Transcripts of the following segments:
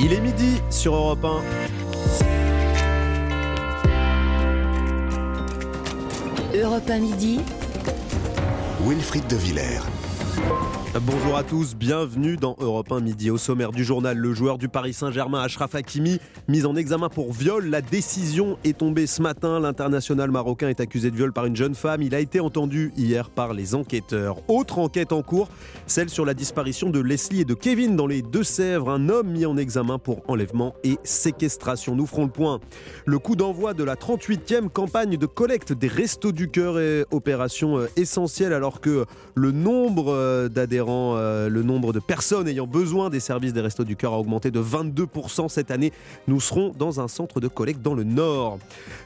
Il est midi sur Europe 1. Europe 1 midi. Wilfried de Villers. Bonjour à tous, bienvenue dans Europe 1 midi. Au sommaire du journal, le joueur du Paris Saint-Germain, Ashraf Hakimi, mis en examen pour viol. La décision est tombée ce matin. L'international marocain est accusé de viol par une jeune femme. Il a été entendu hier par les enquêteurs. Autre enquête en cours, celle sur la disparition de Leslie et de Kevin dans les Deux-Sèvres. Un homme mis en examen pour enlèvement et séquestration. Nous ferons le point. Le coup d'envoi de la 38e campagne de collecte des Restos du Cœur est opération euh, essentielle alors que le nombre euh, euh, le nombre de personnes ayant besoin des services des Restos du Cœur a augmenté de 22% cette année. Nous serons dans un centre de collecte dans le Nord.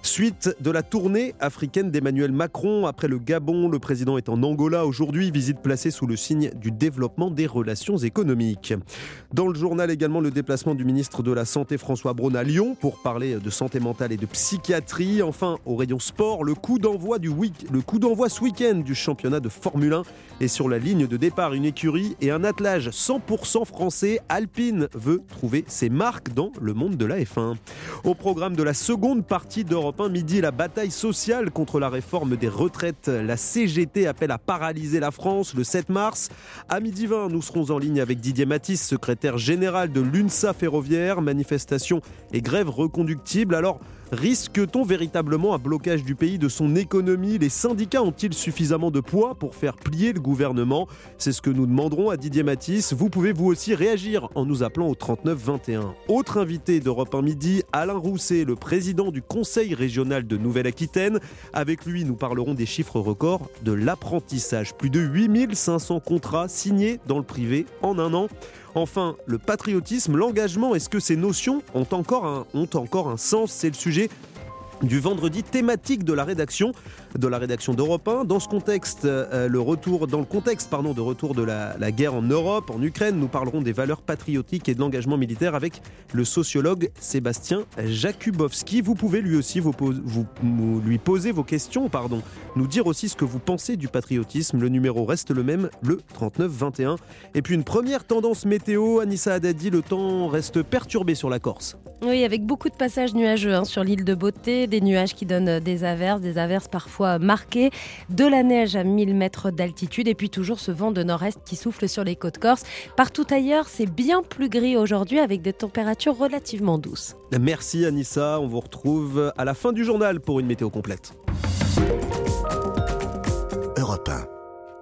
Suite de la tournée africaine d'Emmanuel Macron après le Gabon, le président est en Angola aujourd'hui, visite placée sous le signe du développement des relations économiques. Dans le journal également le déplacement du ministre de la Santé François Braun à Lyon pour parler de santé mentale et de psychiatrie. Enfin, au rayon sport, le coup d'envoi du week le coup d'envoi ce week-end du championnat de Formule 1 est sur la ligne de départ. Écurie et un attelage 100% français. Alpine veut trouver ses marques dans le monde de la F1. Au programme de la seconde partie d'Europe 1 midi, la bataille sociale contre la réforme des retraites. La CGT appelle à paralyser la France le 7 mars. À midi 20, nous serons en ligne avec Didier Matisse, secrétaire général de l'UNSA ferroviaire. Manifestation et grève reconductible. Alors, Risque-t-on véritablement un blocage du pays de son économie? Les syndicats ont-ils suffisamment de poids pour faire plier le gouvernement? C'est ce que nous demanderons à Didier Matisse. Vous pouvez vous aussi réagir en nous appelant au 39 21. Autre invité d'Europe 1 Midi, Alain Rousset, le président du Conseil régional de Nouvelle-Aquitaine. Avec lui, nous parlerons des chiffres records de l'apprentissage. Plus de 8500 contrats signés dans le privé en un an. Enfin, le patriotisme, l'engagement, est-ce que ces notions ont encore un, ont encore un sens? C'est le sujet du vendredi thématique de la rédaction de la rédaction d'Europe 1. Dans ce contexte, euh, le retour, dans le contexte pardon, de retour de la, guerre en Europe, en Ukraine, nous parlerons des valeurs patriotiques et de l'engagement militaire avec le sociologue Sébastien Jakubowski. Vous pouvez lui aussi vous, lui poser vos questions, pardon, nous dire aussi ce que vous pensez du patriotisme. Le numéro reste le même, le 39-21. Et puis une première tendance météo, Anissa Haddadi, le temps reste perturbé sur la Corse. Oui, avec beaucoup de passages nuageux hein, sur l'île de Beauté, des nuages qui donnent des averses, des averses parfois marquées, de la neige à 1000 mètres d'altitude et puis toujours ce vent de nord-est qui souffle sur les côtes corses. Partout ailleurs, c'est bien plus gris aujourd'hui avec des températures relativement douces. Merci Anissa, on vous retrouve à la fin du journal pour une météo complète. Europe 1.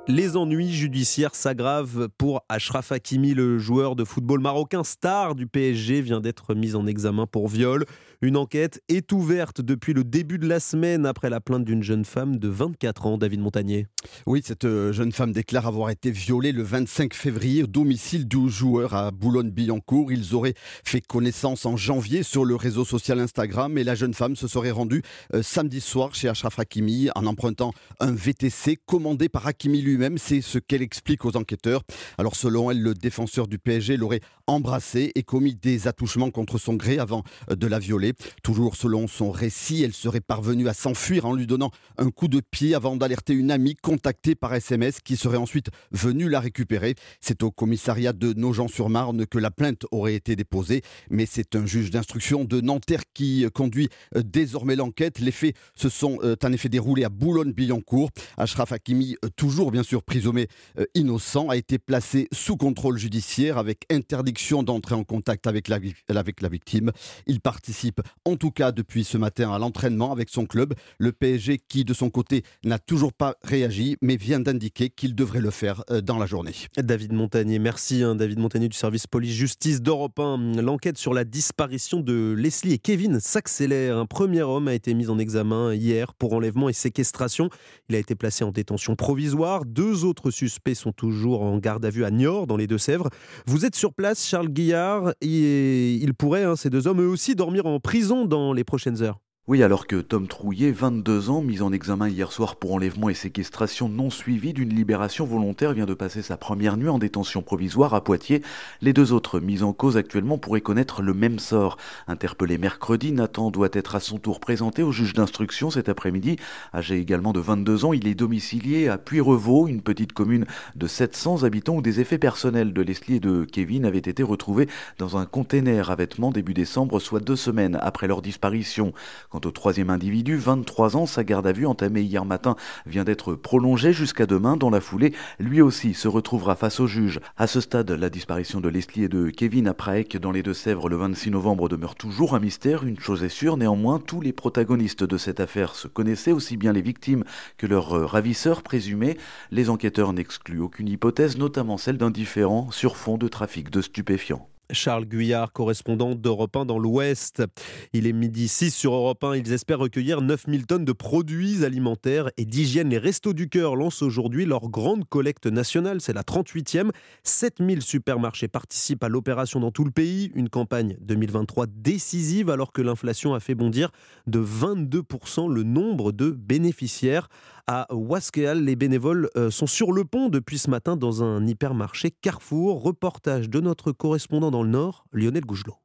Les ennuis judiciaires s'aggravent pour Ashraf Hakimi, le joueur de football marocain star du PSG, vient d'être mis en examen pour viol. Une enquête est ouverte depuis le début de la semaine après la plainte d'une jeune femme de 24 ans, David Montagnier. Oui, cette euh, jeune femme déclare avoir été violée le 25 février au domicile du joueur à Boulogne-Billancourt. Ils auraient fait connaissance en janvier sur le réseau social Instagram et la jeune femme se serait rendue euh, samedi soir chez Ashraf Hakimi en empruntant un VTC commandé par Hakimi lui-même. C'est ce qu'elle explique aux enquêteurs. Alors selon elle, le défenseur du PSG l'aurait embrassée et commis des attouchements contre son gré avant euh, de la violer. Toujours selon son récit, elle serait parvenue à s'enfuir en lui donnant un coup de pied avant d'alerter une amie contactée par SMS qui serait ensuite venue la récupérer. C'est au commissariat de Nogent-sur-Marne que la plainte aurait été déposée, mais c'est un juge d'instruction de Nanterre qui conduit euh, désormais l'enquête. Les faits se sont euh, en effet déroulés à Boulogne-Billancourt. Ashraf Hakimi, toujours bien sûr présumé innocent, a été placé sous contrôle judiciaire avec interdiction d'entrer en contact avec la, avec la victime. Il participe en tout cas depuis ce matin à l'entraînement avec son club. Le PSG qui de son côté n'a toujours pas réagi mais vient d'indiquer qu'il devrait le faire dans la journée. David Montagnier, merci hein, David Montagnier du service police-justice d'Europe 1. L'enquête sur la disparition de Leslie et Kevin s'accélère. Un premier homme a été mis en examen hier pour enlèvement et séquestration. Il a été placé en détention provisoire. Deux autres suspects sont toujours en garde à vue à Niort dans les Deux-Sèvres. Vous êtes sur place, Charles Guillard, et il pourrait, hein, ces deux hommes eux aussi, dormir en prison dans les prochaines heures. Oui, alors que Tom Trouillet, 22 ans, mis en examen hier soir pour enlèvement et séquestration non suivie d'une libération volontaire, vient de passer sa première nuit en détention provisoire à Poitiers. Les deux autres mis en cause actuellement pourraient connaître le même sort. Interpellé mercredi, Nathan doit être à son tour présenté au juge d'instruction cet après-midi. Âgé également de 22 ans, il est domicilié à Puy-Revaux, une petite commune de 700 habitants où des effets personnels de Leslie et de Kevin avaient été retrouvés dans un container à vêtements début décembre, soit deux semaines après leur disparition. Quant au troisième individu, 23 ans, sa garde à vue entamée hier matin vient d'être prolongée jusqu'à demain. Dans la foulée, lui aussi se retrouvera face au juge. À ce stade, la disparition de Leslie et de Kevin à Praec dans les Deux-Sèvres le 26 novembre demeure toujours un mystère. Une chose est sûre, néanmoins, tous les protagonistes de cette affaire se connaissaient, aussi bien les victimes que leurs ravisseurs présumés. Les enquêteurs n'excluent aucune hypothèse, notamment celle d'un différent sur fond de trafic de stupéfiants. Charles Guyard, correspondant d'Europe 1 dans l'Ouest. Il est midi 6 sur Europe 1. Ils espèrent recueillir 9000 tonnes de produits alimentaires et d'hygiène. Les Restos du Cœur lancent aujourd'hui leur grande collecte nationale. C'est la 38e. 7000 supermarchés participent à l'opération dans tout le pays. Une campagne 2023 décisive alors que l'inflation a fait bondir de 22% le nombre de bénéficiaires. À Waskeal, les bénévoles euh, sont sur le pont depuis ce matin dans un hypermarché Carrefour. Reportage de notre correspondant dans le Nord, Lionel Gougelot.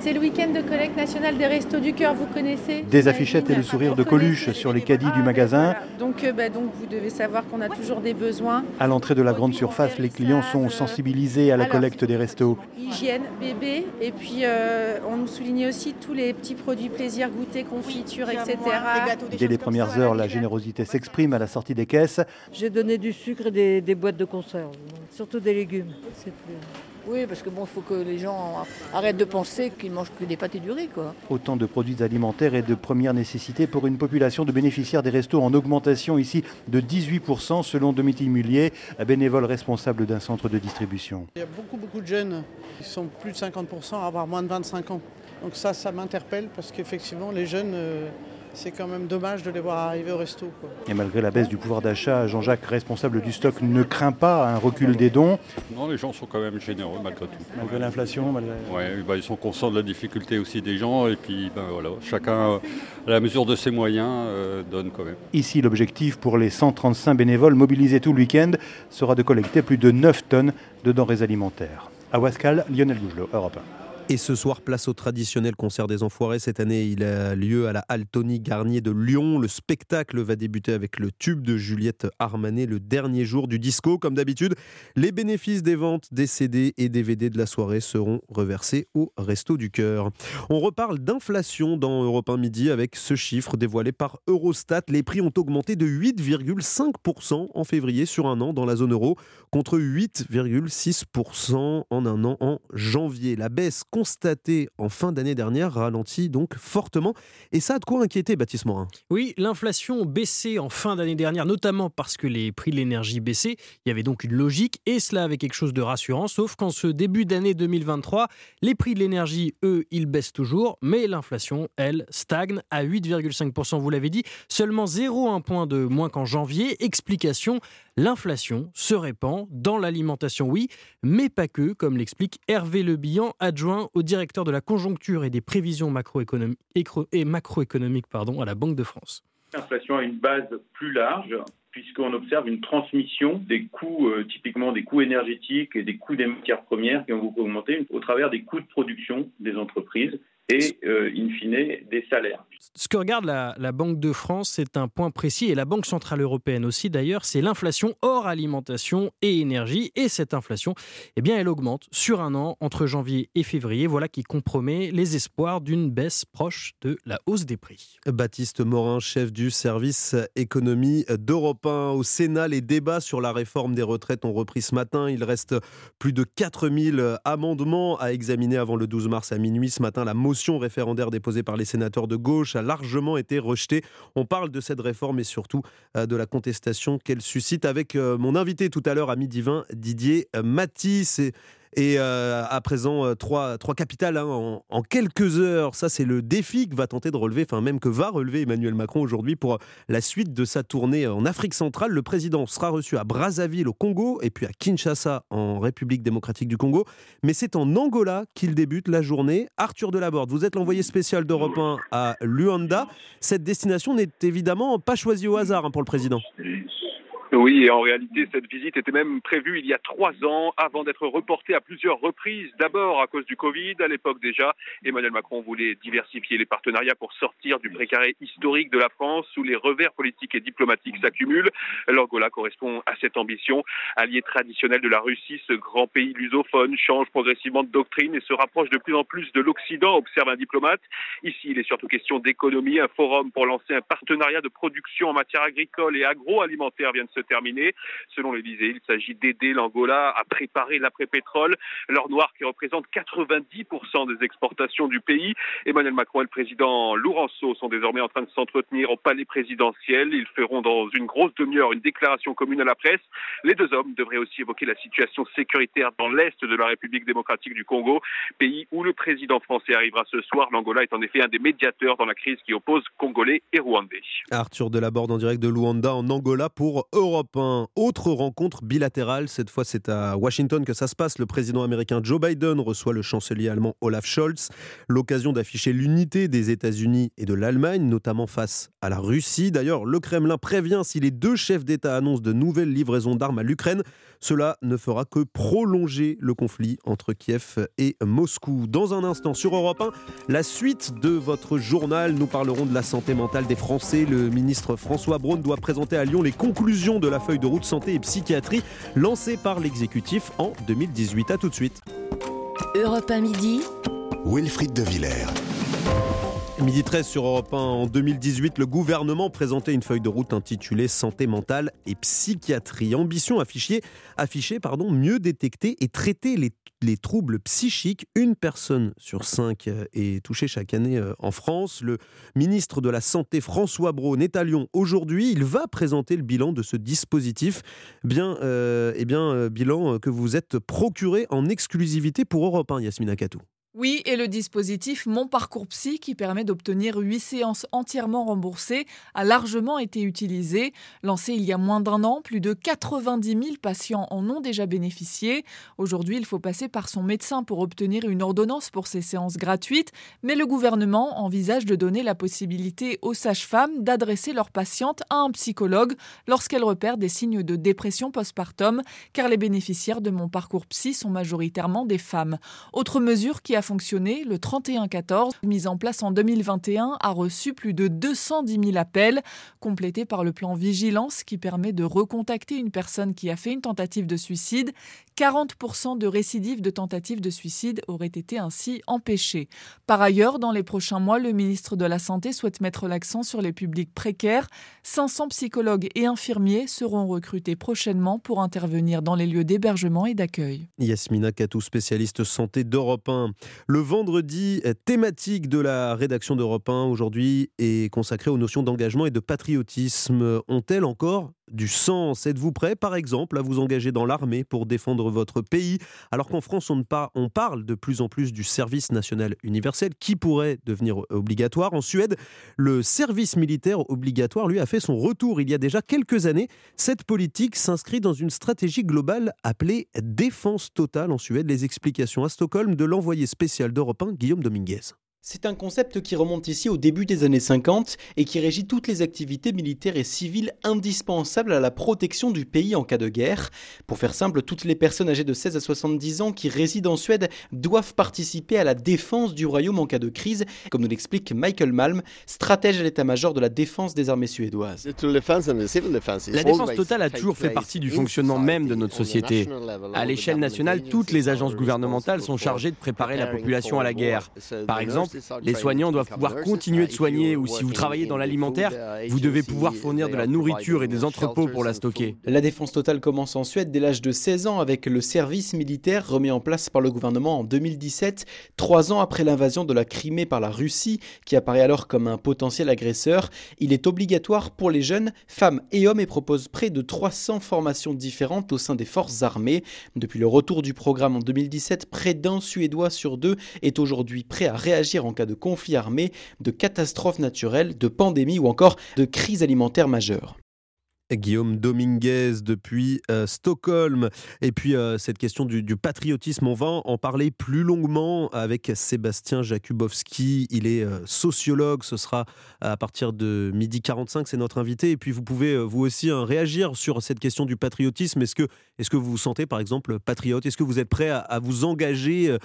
C'est le week-end de collecte nationale des Restos du Cœur, vous connaissez Des affichettes et le sourire de Coluche sur les caddies du magasin. Donc, euh, bah, donc vous devez savoir qu'on a toujours des besoins. À l'entrée de la grande surface, les clients sont sensibilisés à la collecte des restos. Hygiène, bébé, et puis euh, on nous soulignait aussi tous les petits produits plaisir, goûter, confiture, etc. Dès les premières heures, la générosité s'exprime à la sortie des caisses. J'ai donné du sucre et des, des boîtes de conserve, surtout des légumes. C'est plus... Oui, parce que bon, il faut que les gens arrêtent de penser qu'ils mangent que des pâtes et du riz, quoi. Autant de produits alimentaires et de première nécessité pour une population de bénéficiaires des restos en augmentation ici de 18% selon Dominique Mullier, bénévole responsable d'un centre de distribution. Il y a beaucoup, beaucoup de jeunes qui sont plus de 50% à avoir moins de 25 ans. Donc ça, ça m'interpelle parce qu'effectivement, les jeunes... euh, c'est quand même dommage de les voir arriver au resto. Quoi. Et malgré la baisse du pouvoir d'achat, Jean-Jacques, responsable du stock, ne craint pas un recul des dons. Non, les gens sont quand même généreux malgré tout. Malgré l'inflation, malgré... Ouais, bah, ils sont conscients de la difficulté aussi des gens et puis ben, voilà, chacun, à la mesure de ses moyens, euh, donne quand même. Ici, l'objectif pour les 135 bénévoles mobilisés tout le week-end sera de collecter plus de 9 tonnes de denrées alimentaires. À Wascal, Lionel Gougelot, Europe 1. Et ce soir, place au traditionnel concert des Enfoirés. Cette année, il a lieu à la Halle Tony Garnier de Lyon. Le spectacle va débuter avec le tube de Juliette Armanet, le dernier jour du disco. Comme d'habitude, les bénéfices des ventes des CD et DVD de la soirée seront reversés au Resto du Cœur. On reparle d'inflation dans Europe 1 Midi avec ce chiffre dévoilé par Eurostat. Les prix ont augmenté de 8,5% en février sur un an dans la zone euro, contre 8,6% en un an en janvier. La baisse constatée en fin d'année dernière ralentit donc fortement. Et ça a de quoi inquiéter, Baptiste Morin? Oui, l'inflation baissait en fin d'année dernière, notamment parce que les prix de l'énergie baissaient. Il y avait donc une logique, et cela avait quelque chose de rassurant, sauf qu'en ce début d'année 2023, les prix de l'énergie, eux, ils baissent toujours, mais l'inflation, elle, stagne à 8,5%, vous l'avez dit, seulement 0,1 point de moins qu'en janvier. Explication, l'inflation se répand dans l'alimentation, oui, mais pas que, comme l'explique Hervé Lebihan, adjoint au directeur de la conjoncture et des prévisions macroéconomiques, à la Banque de France. L'inflation a une base plus large puisqu'on observe une transmission des coûts, euh, typiquement des coûts énergétiques et des coûts des matières premières qui ont beaucoup augmenté au travers des coûts de production des entreprises et, euh, in fine, des salaires. Ce que regarde la, la, Banque de France, c'est un point précis, et la Banque Centrale Européenne aussi d'ailleurs, c'est l'inflation hors alimentation et énergie. Et cette inflation, eh bien, elle augmente sur un an entre janvier et février. Voilà qui compromet les espoirs d'une baisse proche de la hausse des prix. Baptiste Morin, chef du service économie d'Europe 1. Au Sénat, les débats sur la réforme des retraites ont repris ce matin. Il reste plus de 4000 amendements à examiner avant le 12 mars à minuit. Ce matin, la motion référendaire déposée par les sénateurs de gauche a largement été rejetée. On parle de cette réforme et surtout de la contestation qu'elle suscite avec mon invité tout à l'heure à midi 20, Didier Matisse. Et euh, à présent, euh, trois, trois capitales hein, en, quelques heures. Ça, c'est le défi que va tenter de relever, enfin même que va relever Emmanuel Macron aujourd'hui pour la suite de sa tournée en Afrique centrale. Le président sera reçu à Brazzaville au Congo et puis à Kinshasa en République démocratique du Congo. Mais c'est en Angola qu'il débute la journée. Arthur Delaborde, vous êtes l'envoyé spécial d'Europe 1 à Luanda. Cette destination n'est évidemment pas choisie au hasard hein, pour le président. Oui, et en réalité, cette visite était même prévue il y a trois ans, avant d'être reportée à plusieurs reprises. D'abord à cause du Covid, à l'époque déjà, Emmanuel Macron voulait diversifier les partenariats pour sortir du précaré historique de la France, où les revers politiques et diplomatiques s'accumulent. L'Angola correspond à cette ambition. Allié traditionnel de la Russie, ce grand pays lusophone change progressivement de doctrine et se rapproche de plus en plus de l'Occident, observe un diplomate. Ici, il est surtout question d'économie. Un forum pour lancer un partenariat de production en matière agricole et agroalimentaire vient de se terminé. Selon l'Elysée, il s'agit d'aider l'Angola à préparer l'après-pétrole, l'or noir qui représente 90% des exportations du pays. Emmanuel Macron et le président Lourenço sont désormais en train de s'entretenir au palais présidentiel. Ils feront dans une grosse demi-heure une déclaration commune à la presse. Les deux hommes devraient aussi évoquer la situation sécuritaire dans l'est de la République démocratique du Congo, pays où le président français arrivera ce soir. L'Angola est en effet un des médiateurs dans la crise qui oppose Congolais et Rwandais. Arthur Delaborde en direct de Luanda en Angola pour Europe 1. Autre rencontre bilatérale, cette fois c'est à Washington que ça se passe. Le président américain Joe Biden reçoit le chancelier allemand Olaf Scholz. L'occasion d'afficher l'unité des États-Unis et de l'Allemagne, notamment face à la Russie. D'ailleurs, le Kremlin prévient si les deux chefs d'État annoncent de nouvelles livraisons d'armes à l'Ukraine, cela ne fera que prolonger le conflit entre Kiev et Moscou. Dans un instant, sur Europe 1, la suite de votre journal, nous parlerons de la santé mentale des Français. Le ministre François Braun doit présenter à Lyon les conclusions de la feuille de route santé et psychiatrie lancée par l'exécutif en 2018. A tout de suite. Europe 1 midi. Wilfried de Villers. Midi 13 sur Europe 1, en 2018, le gouvernement présentait une feuille de route intitulée Santé mentale et psychiatrie. Ambition affichée, affichée pardon, mieux détecter et traiter les, les, troubles psychiques. Une personne sur cinq euh, est touchée chaque année euh, en France. Le ministre de la Santé, François Braun, est à Lyon aujourd'hui. Il va présenter le bilan de ce dispositif. Bien, euh, eh bien bilan que vous êtes procuré en exclusivité pour Europe 1, Yasmina Katou. Oui, et le dispositif Mon Parcours Psy, qui permet d'obtenir 8 séances entièrement remboursées, a largement été utilisé. Lancé il y a moins d'un an, plus de 90 000 patients en ont déjà bénéficié. Aujourd'hui, il faut passer par son médecin pour obtenir une ordonnance pour ces séances gratuites, mais le gouvernement envisage de donner la possibilité aux sages-femmes d'adresser leurs patientes à un psychologue lorsqu'elles repèrent des signes de dépression postpartum, car les bénéficiaires de Mon Parcours Psy sont majoritairement des femmes. Fonctionné, le 3114, mis en place en 2021, a reçu plus de 210 000 appels, complété par le plan Vigilance qui permet de recontacter une personne qui a fait une tentative de suicide. 40% de récidives de tentatives de suicide auraient été ainsi empêchées. Par ailleurs, dans les prochains mois, le ministre de la Santé souhaite mettre l'accent sur les publics précaires. 500 psychologues et infirmiers seront recrutés prochainement pour intervenir dans les lieux d'hébergement et d'accueil. Yasmina Katou, spécialiste santé d'Europe 1. Le vendredi thématique de la rédaction d'Europe 1 aujourd'hui est consacré aux notions d'engagement et de patriotisme. Ont-elles encore du sens Êtes-vous prêt, par exemple, à vous engager dans l'armée pour défendre votre pays Alors qu'en France, on, on, parle de plus en plus du service national universel qui pourrait devenir obligatoire? En Suède, le service militaire obligatoire, lui, a fait son retour il y a déjà quelques années. Cette politique s'inscrit dans une stratégie globale appelée défense totale en Suède. Les explications à Stockholm de l'envoyé spécial d'Europe 1, Guillaume Dominguez. C'est un concept qui remonte ici au début des années 50 et qui régit toutes les activités militaires et civiles indispensables à la protection du pays en cas de guerre. Pour faire simple, toutes les personnes âgées de 16 à 70 ans qui résident en Suède doivent participer à la défense du royaume en cas de crise, comme nous l'explique Michael Malm, stratège à l'état-major de la défense des armées suédoises. La défense totale a toujours fait partie du fonctionnement même de notre société. À l'échelle nationale, toutes les agences gouvernementales sont chargées de préparer la population à la guerre. Par exemple, les soignants doivent pouvoir continuer de soigner ou si vous travaillez dans l'alimentaire, vous devez pouvoir fournir de la nourriture et des entrepôts pour la stocker. La défense totale commence en Suède dès l'âge de 16 ans avec le service militaire remis en place par le gouvernement en 2017, trois ans après l'invasion de la Crimée par la Russie, qui apparaît alors comme un potentiel agresseur. Il est obligatoire pour les jeunes, femmes et hommes et propose près de 300 formations différentes au sein des forces armées. Depuis le retour du programme en 2017, près d'un Suédois sur deux est aujourd'hui prêt à réagir en cas de conflit armé, de catastrophe naturelle, de pandémie ou encore de crise alimentaire majeure. Guillaume Dominguez depuis euh, Stockholm. Et puis euh, cette question du, patriotisme, on va en parler plus longuement avec Sébastien Jakubowski. Il est euh, sociologue, ce sera à partir de midi 45, c'est notre invité. Et puis vous pouvez vous aussi hein, réagir sur cette question du patriotisme. Est-ce que, est que vous vous sentez par exemple patriote? Est-ce que vous êtes prêt à, vous engager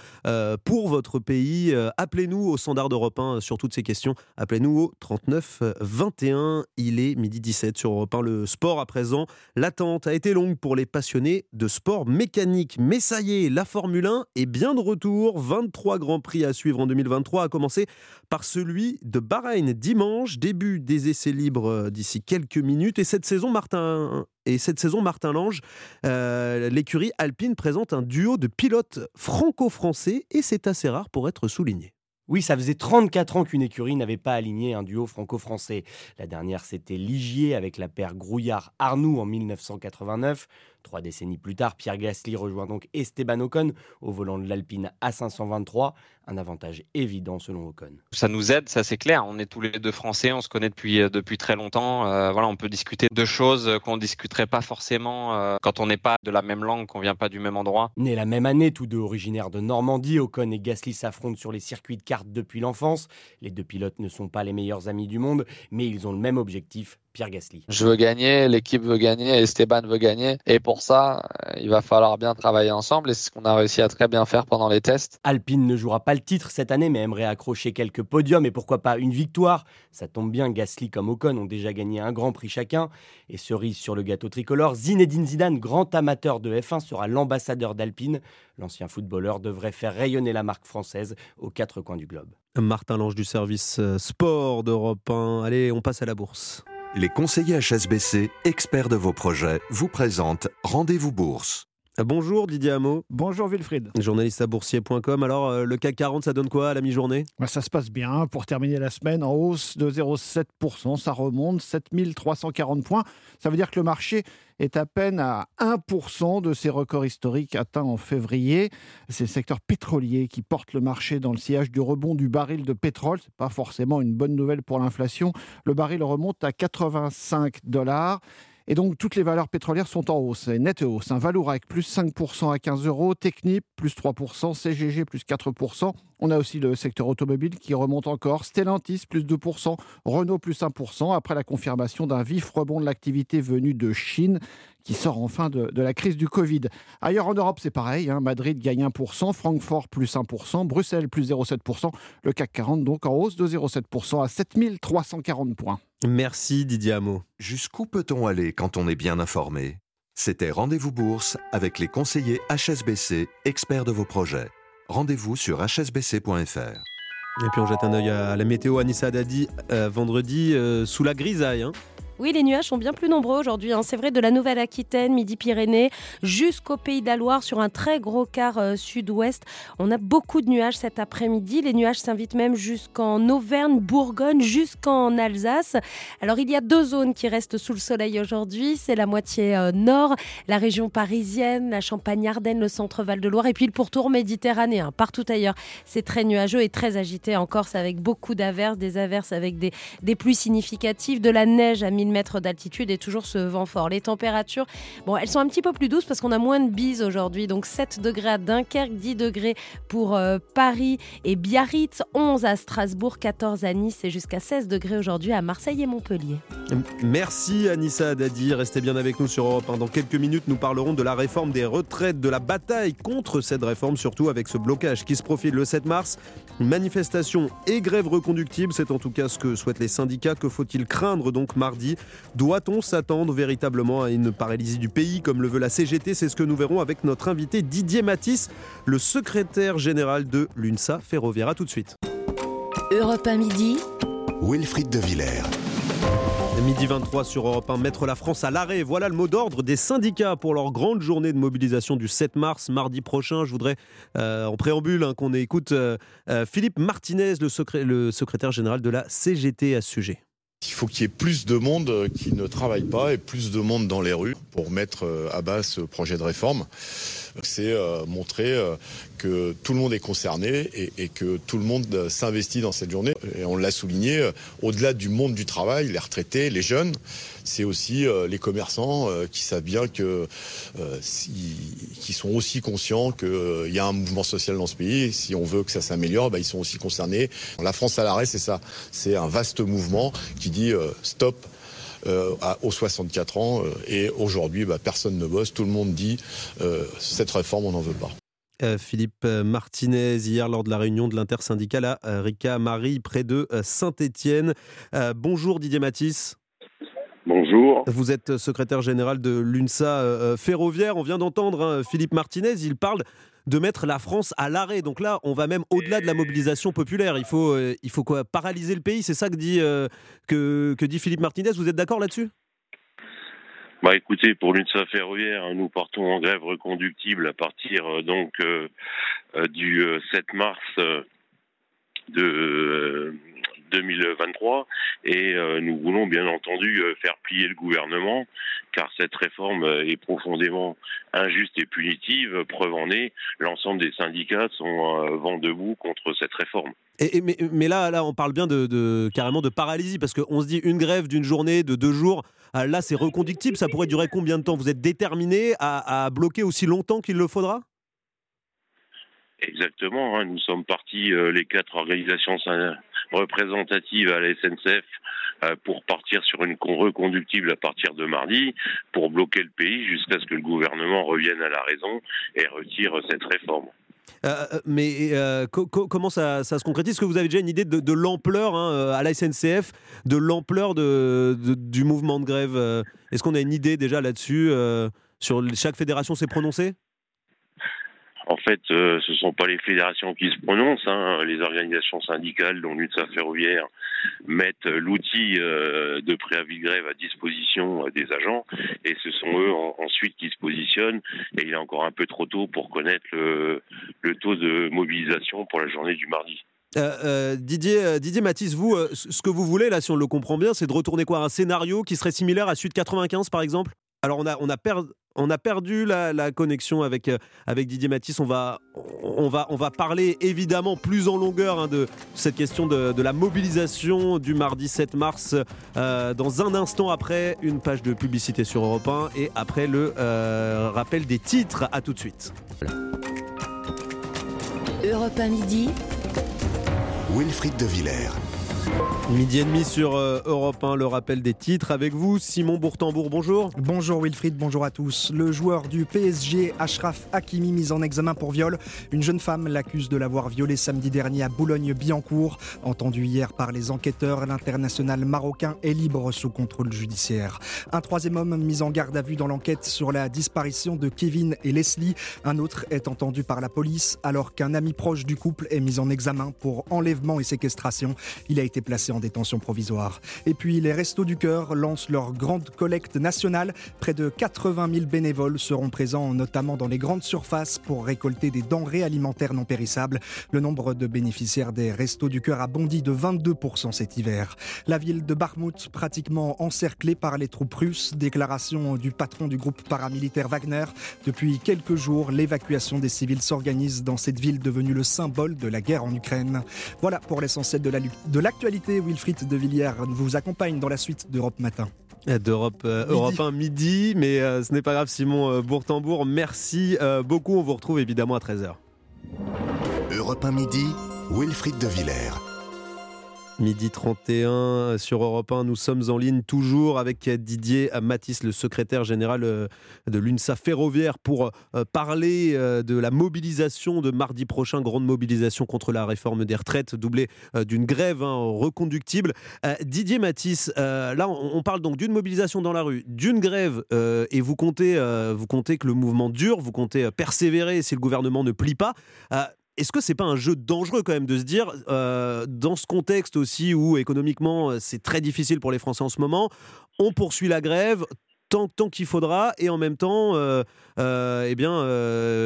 pour votre pays? Appelez-nous au standard Europe 1 sur toutes ces questions. Appelez-nous au 39 21. Il est midi 17 sur Europe 1. Le sport à présent. L'attente a été longue pour les passionnés de sport mécanique. Mais ça y est, la Formule 1 est bien de retour. 23 grands prix à suivre en 2023, à commencer par celui de Bahreïn dimanche. Début des essais libres euh, d'ici quelques minutes. Et cette saison, Martin, et cette saison, Martin Lange, euh, l'écurie alpine présente un duo de pilotes franco-français et c'est assez rare pour être souligné. Oui, ça faisait 34 ans qu'une écurie n'avait pas aligné un duo franco-français. La dernière, c'était Ligier avec la paire Grouillard-Arnoux en 1989. Trois décennies plus tard, Pierre Gasly rejoint donc Esteban Ocon au volant de l'Alpine A523, un avantage évident selon Ocon. Ça nous aide, ça c'est clair. On est tous les deux français, on se connaît depuis euh, depuis très longtemps. Euh, voilà, on peut discuter de choses qu'on discuterait pas forcément euh, quand on n'est pas de la même langue, qu'on vient pas du même endroit. Nés la même année, tous deux originaires de Normandie, Ocon et Gasly s'affrontent sur les circuits de kart depuis l'enfance. Les deux pilotes ne sont pas les meilleurs amis du monde, mais ils ont le même objectif Pierre Gasly. Je veux gagner, l'équipe veut gagner, Esteban veut gagner. Et pour ça, euh, il va falloir bien travailler ensemble. Et c'est ce qu'on a réussi à très bien faire pendant les tests. Alpine ne jouera pas le titre cette année, mais aimerait accrocher quelques podiums et pourquoi pas une victoire. Ça tombe bien, Gasly comme Ocon ont déjà gagné un grand prix chacun. Et cerise sur le gâteau tricolore, Zinedine Zidane, grand amateur de F1, sera l'ambassadeur d'Alpine. L'ancien footballeur devrait faire rayonner la marque française aux quatre coins du globe. Martin Lange du service euh, sport d'Europe 1. Allez, on passe à la bourse. Les conseillers HSBC, experts de vos projets, vous présentent Rendez-vous Bourse. Bonjour Didier Hameau. Bonjour Wilfried. Journaliste à boursier.com. Alors, euh, le CAC 40, ça donne quoi à la mi-journée? Bah, Ça se passe bien. Pour terminer la semaine en hausse de 0,7%, ça remonte 7340 points. Ça veut dire que le marché est à peine à 1% de ses records historiques atteints en février. C'est le secteur pétrolier qui porte le marché dans le sillage du rebond du baril de pétrole. Ce n'est pas forcément une bonne nouvelle pour l'inflation. Le baril remonte à 85 dollars. Et donc, toutes les valeurs pétrolières sont en hausse, nette hausse. Un Valourec, plus 5% à 15 euros. Technip, plus 3%. CGG, plus 4%. On a aussi le secteur automobile qui remonte encore. Stellantis, plus 2%. Renault, plus 1%. Après la confirmation d'un vif rebond de l'activité venue de Chine qui sort enfin de, la crise du Covid. Ailleurs en Europe, c'est pareil. Hein. Madrid gagne 1%, Francfort plus 1%, Bruxelles plus 0,7%, le CAC 40 donc en hausse de 0,7% à 7340 points. Merci Didier Hameau. Jusqu'où peut-on aller quand on est bien informé? C'était Rendez-vous Bourse avec les conseillers HSBC, experts de vos projets. Rendez-vous sur hsbc.fr. Et puis on jette un œil à la météo. Anissa Dadi, euh, vendredi, euh, sous la grisaille. Hein. Oui, les nuages sont bien plus nombreux aujourd'hui. Hein. C'est vrai de la Nouvelle-Aquitaine, Midi-Pyrénées, jusqu'au Pays de la Loire, sur un très gros quart euh, sud-ouest. On a beaucoup de nuages cet après-midi. Les nuages s'invitent même jusqu'en Auvergne, Bourgogne, jusqu'en Alsace. Alors, il y a deux zones qui restent sous le soleil aujourd'hui. C'est la moitié euh, nord, la région parisienne, la Champagne-Ardenne, le centre Val-de-Loire, et puis le pourtour méditerranéen. Partout ailleurs, c'est très nuageux et très agité en Corse avec beaucoup d'averses, des averses avec des, des pluies significatives, de la neige à 1000 mètres d'altitude et toujours ce vent fort. Les températures, bon, elles sont un petit peu plus douces parce qu'on a moins de bises aujourd'hui. Donc 7 degrés à Dunkerque, 10 degrés pour euh, Paris et Biarritz, 11 à Strasbourg, 14 à Nice et jusqu'à 16 degrés aujourd'hui à Marseille et Montpellier. Merci Anissa Dadi. Restez bien avec nous sur Europe 1. Dans quelques minutes, nous parlerons de la réforme des retraites, de la bataille contre cette réforme, surtout avec ce blocage qui se profile le 7 mars. Manifestation et grève reconductible, c'est en tout cas ce que souhaitent les syndicats. Que faut-il craindre donc mardi doit-on s'attendre véritablement à une paralysie du pays comme le veut la CGT C'est ce que nous verrons avec notre invité Didier Matisse, le secrétaire général de l'UNSA Ferroviaire. A tout de suite. Europe 1 midi. Wilfried de Villers. Midi 23 sur Europe 1, mettre la France à l'arrêt. Voilà le mot d'ordre des syndicats pour leur grande journée de mobilisation du 7 mars, mardi prochain. Je voudrais, euh, en préambule, hein, qu'on écoute euh, euh, Philippe Martinez, le, le secrétaire général de la CGT à ce sujet. Il faut qu'il y ait plus de monde qui ne travaille pas et plus de monde dans les rues pour mettre à bas ce projet de réforme. C'est euh, montrer euh, que tout le monde est concerné et, que tout le monde s'investit dans cette journée. Et on l'a souligné, euh, au-delà du monde du travail, les retraités, les jeunes, c'est aussi les commerçants qui savent bien que, qui sont aussi conscients qu'il y a un mouvement social dans ce pays. Si on veut que ça s'améliore, bah, ils sont aussi concernés. La France à l'arrêt, c'est ça. C'est un vaste mouvement qui dit stop euh, aux 64 ans. Euh, et aujourd'hui, bah, personne ne bosse. Tout le monde dit euh, cette réforme, on n'en veut pas. Philippe Martinez, hier lors de la réunion de l'intersyndicale à Rika Marie, près de Saint-Étienne. bonjour Didier Matisse. Bonjour. Vous êtes secrétaire général de l'UNSA ferroviaire. On vient d'entendre hein, Philippe Martinez. Il parle de mettre la France à l'arrêt. Donc là, on va même au-delà de la mobilisation populaire. Il faut, euh, il faut quoi? Paralyser le pays? C'est ça que dit, euh, que, que dit Philippe Martinez? Vous êtes d'accord là-dessus? Bah écoutez, pour l'UNSA ferroviaire, nous partons en grève reconductible à partir euh, donc du 7 mars de 2023 et euh, nous voulons bien entendu euh, faire plier le gouvernement car cette réforme euh, est profondément injuste et punitive. Preuve en est, l'ensemble des syndicats sont vent debout contre cette réforme. Et, mais, là, là, on parle bien de, carrément de paralysie parce qu'on se dit une grève d'une journée, de deux jours. Là, c'est reconductible. Ça pourrait durer combien de temps Vous êtes déterminé à, bloquer aussi longtemps qu'il le faudra? Exactement. Hein. Nous sommes partis, les quatre organisations représentative à la SNCF euh, pour partir sur une reconductible à partir de mardi, pour bloquer le pays jusqu'à ce que le gouvernement revienne à la raison et retire cette réforme. Euh, euh, mais comment ça, se concrétise? Est-ce que vous avez déjà une idée de, l'ampleur hein, à la SNCF, de l'ampleur de, du mouvement de grève Est-ce qu'on a une idée déjà là-dessus Sur chaque fédération s'est prononcée? En fait, euh, ce ne sont pas les fédérations qui se prononcent. Hein. Les organisations syndicales, dont l'UNSA ferroviaire, mettent l'outil euh, de préavis de grève à disposition euh, des agents, et ce sont eux ensuite qui se positionnent. Et il est encore un peu trop tôt pour connaître le, taux de mobilisation pour la journée du mardi. Didier, Didier Mathis, vous, ce que vous voulez, là, si on le comprend bien, c'est de retourner quoi? Un scénario qui serait similaire à Sud 95, par exemple? Alors on a, on a, on a perdu la, connexion avec, euh, avec Didier Matisse. On va, on, va, on va parler évidemment plus en longueur hein, de cette question de, la mobilisation du mardi 7 mars euh, dans un instant après une page de publicité sur Europe 1 et après le euh, rappel des titres. À tout de suite. Europe 1 midi. Wilfried de Villers. Midi et demi sur euh, Europe 1, le rappel des titres avec vous, Simon Bourtambourg, bonjour. Bonjour Wilfried, bonjour à tous. Le joueur du PSG, Ashraf Hakimi, mis en examen pour viol. Une jeune femme l'accuse de l'avoir violé samedi dernier à Boulogne-Billancourt. Entendu hier par les enquêteurs, l'international marocain est libre sous contrôle judiciaire. Un troisième homme mis en garde à vue dans l'enquête sur la disparition de Kevin et Leslie. Un autre est entendu par la police alors qu'un ami proche du couple est mis en examen pour enlèvement et séquestration. Il a été placé en détention provisoire. Et puis les Restos du Cœur lancent leur grande collecte nationale. Près de 80 000 bénévoles seront présents notamment dans les grandes surfaces pour récolter des denrées alimentaires non périssables. Le nombre de bénéficiaires des Restos du Cœur a bondi de 22% cet hiver. La ville de Barmouth pratiquement encerclée par les troupes russes. Déclaration du patron du groupe paramilitaire Wagner. Depuis quelques jours, l'évacuation des civils s'organise dans cette ville devenue le symbole de la guerre en Ukraine. Voilà pour l'essentiel de l'actualité. Wilfried de Villiers vous accompagne dans la suite d'Europe Matin d'Europe euh, Europe 1 midi, mais euh, ce n'est pas grave Simon euh, Bourtambourg, merci beaucoup, on vous retrouve évidemment à 13h. Europe 1 midi, Wilfried de Villers. Midi 31 sur Europe 1, nous sommes en ligne toujours avec Didier Matisse, le secrétaire général euh, de l'UNSA ferroviaire, pour euh, parler euh, de la mobilisation de mardi prochain, grande mobilisation contre la réforme des retraites, doublée d'une grève hein, reconductible. Didier Matisse, là on parle donc d'une mobilisation dans la rue, d'une grève, et vous comptez, vous comptez que le mouvement dure, vous comptez persévérer si le gouvernement ne plie pas. Est-ce que c'est pas un jeu dangereux quand même de se dire, euh, dans ce contexte aussi où économiquement euh, c'est très difficile pour les Français en ce moment, on poursuit la grève tant, tant qu'il faudra et en même temps, euh, eh bien,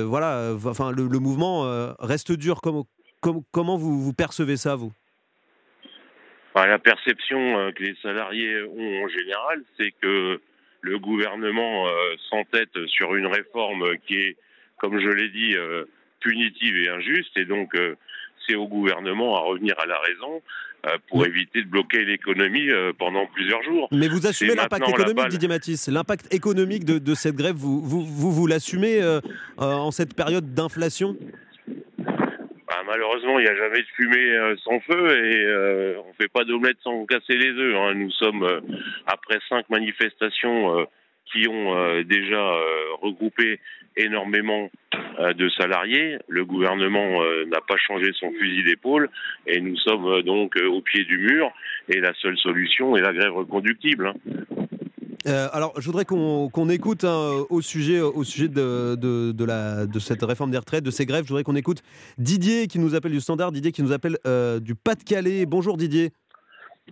voilà, enfin le, mouvement reste dur. Comment, vous, vous percevez ça, vous? La perception que les salariés ont en général, c'est que le gouvernement s'entête sur une réforme qui est, comme je l'ai dit, punitive et injuste, et donc euh, c'est au gouvernement à revenir à la raison euh, pour éviter de bloquer l'économie euh, pendant plusieurs jours. Mais vous assumez l'impact économique, Didier Matisse L'impact économique de, de, cette grève, vous, vous, vous, vous l'assumez en cette période d'inflation? Bah, malheureusement, il n'y a jamais de fumée sans feu et on ne fait pas d'omelette sans casser les œufs. Hein. Nous sommes, après cinq manifestations qui ont déjà regroupé énormément euh, de salariés. Le gouvernement euh, n'a pas changé son fusil d'épaule et nous sommes euh, donc au pied du mur et la seule solution est la grève reconductible. Hein. alors, je voudrais qu'on écoute hein, au sujet, au sujet de, de, la, de cette réforme des retraites, de ces grèves. Je voudrais qu'on écoute Didier qui nous appelle du Standard, Didier qui nous appelle du Pas-de-Calais. Bonjour Didier.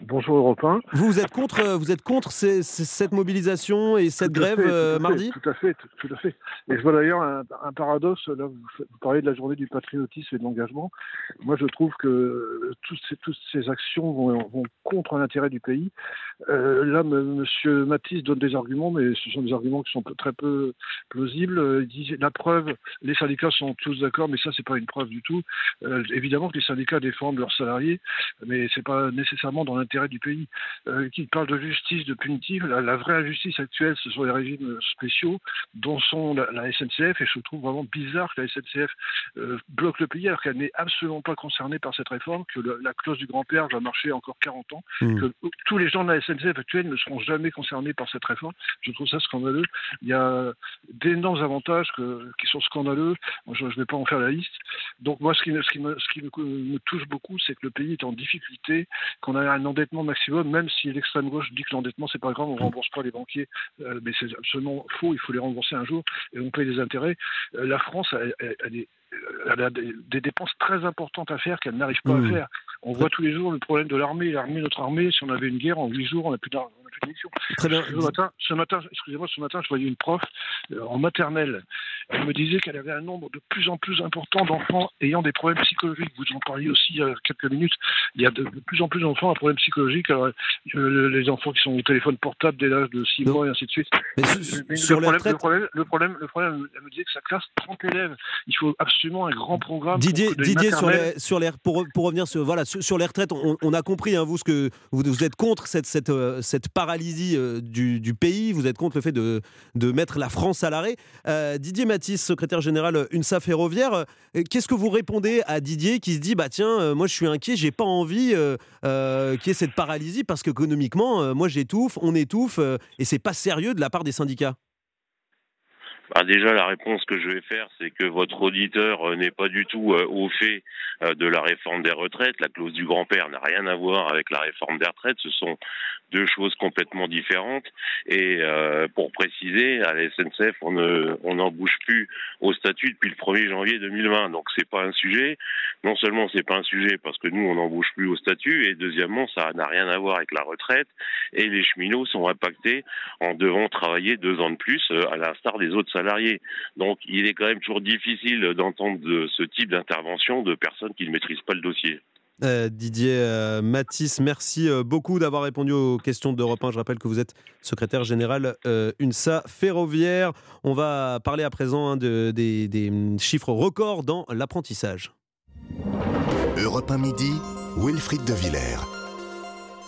Bonjour Europe Vous, êtes contre, euh, vous êtes contre cette mobilisation et cette grève euh, mardi Tout à fait, tout, à fait. Et je vois d'ailleurs un, paradoxe. Là, vous, parlez de la journée du patriotisme et de l'engagement. Moi, je trouve que toutes ces, toutes ces actions vont, contre l'intérêt du pays. Euh, là, M. Matisse donne des arguments, mais ce sont des arguments qui sont très peu plausibles. Il dit la preuve, les syndicats sont tous d'accord, mais ça, c'est pas une preuve du tout. évidemment que les syndicats défendent leurs salariés, mais c'est pas nécessairement dans l'intérêt intérêt du pays, euh, qui parle de justice, de punitive. La, vraie injustice actuelle, ce sont les régimes spéciaux, dont sont la, SNCF, et je trouve vraiment bizarre que la SNCF euh, bloque le pays alors qu'elle n'est absolument pas concernée par cette réforme, que la clause du grand-père va marcher encore 40 ans, mmh. que tous les gens de la SNCF actuelle ne seront jamais concernés par cette réforme. Je trouve ça scandaleux. Il y a d'énormes avantages qui sont scandaleux. je ne vais pas en faire la liste. Donc moi, ce qui, ce qui, me, ce qui me, touche beaucoup, c'est que le pays est en difficulté, qu'on a un endettement maximum, même si l'extrême gauche dit que l'endettement, c'est pas grave, on rembourse pas les banquiers, euh, mais c'est absolument faux, il faut les rembourser un jour et on paye des intérêts. Euh, la France, elle, a des, dépenses très importantes à faire qu'elle n'arrive pas à faire. On voit tous les jours le problème de l'armée. L'armée, notre armée, si on avait une guerre en huit jours, on n'a plus Très bien. Ce matin, ce matin, excusez-moi, ce matin, je voyais une prof euh, en maternelle. Elle me disait qu'elle avait un nombre de plus en plus important d'enfants ayant des problèmes psychologiques. Vous en parliez aussi il y a quelques minutes. Il y a de, plus en plus d'enfants à problèmes psychologiques. Alors, euh, les enfants qui sont au téléphone portable dès l'âge de 6 mois et ainsi de suite. Mais, sur le, problème, le, problème, le, problème, le, problème, elle me disait que sa classe, 30 élèves. Il faut absolument un grand programme. Didier, Didier sur les, sur les, pour, pour revenir sur, voilà, sur, les retraites, on, on a compris, hein, vous, ce que vous, vous êtes contre cette, cette, euh, cette paralysie euh, du, pays, vous êtes contre le fait de, de mettre la France à l'arrêt. Euh, Didier Matisse, secrétaire général UNSA Ferroviaire, euh, qu'est-ce que vous répondez à Didier qui se dit bah tiens, moi je suis inquiet, j'ai pas envie qu'il y ait cette paralysie parce qu'économiquement, moi j'étouffe, on étouffe et c'est pas sérieux de la part des syndicats? Bah déjà, la réponse que je vais faire, c'est que votre auditeur n'est pas du tout au fait de la réforme des retraites. La clause du grand-père n'a rien à voir avec la réforme des retraites. Ce sont deux choses complètement différentes. Et euh, pour préciser, à la SNCF, on ne, on n'embauche plus au statut depuis le 1er janvier 2020. Donc c'est pas un sujet. Non seulement c'est pas un sujet parce que nous on n'embauche plus au statut, et deuxièmement ça n'a rien à voir avec la retraite. Et les cheminots sont impactés en devant travailler deux ans de plus, euh, à l'instar des autres salariés. Donc il est quand même toujours difficile d'entendre ce type d'intervention de personnes qui ne maîtrisent pas le dossier. Euh, Didier euh, Matisse, merci euh, beaucoup d'avoir répondu aux questions d'Europe 1. Je rappelle que vous êtes secrétaire général UNSA Ferroviaire. On va parler à présent hein, de, des, chiffres records dans l'apprentissage. Europe 1 midi, Wilfried de Villers.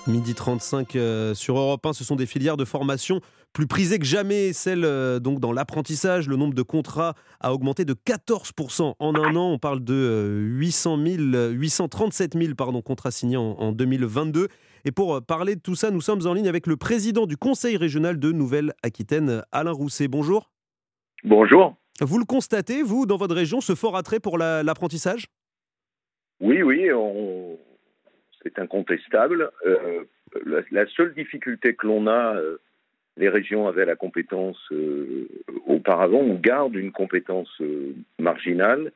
Midi 35 sur Europe 1, ce sont des filières de formation plus prisée que jamais, celle euh, donc dans l'apprentissage. Le nombre de contrats a augmenté de 14% en un an. On parle de 800 000, 837 000 pardon, contrats signés en, 2022. Et pour euh, parler de tout ça, nous sommes en ligne avec le président du Conseil régional de Nouvelle-Aquitaine, Alain Rousset. Bonjour. Bonjour. Vous le constatez, vous, dans votre région, ce fort attrait pour l'apprentissage? Oui, oui, c'est incontestable. Euh, la, seule difficulté que l'on a les régions avaient la compétence euh, auparavant, on garde une compétence euh, marginale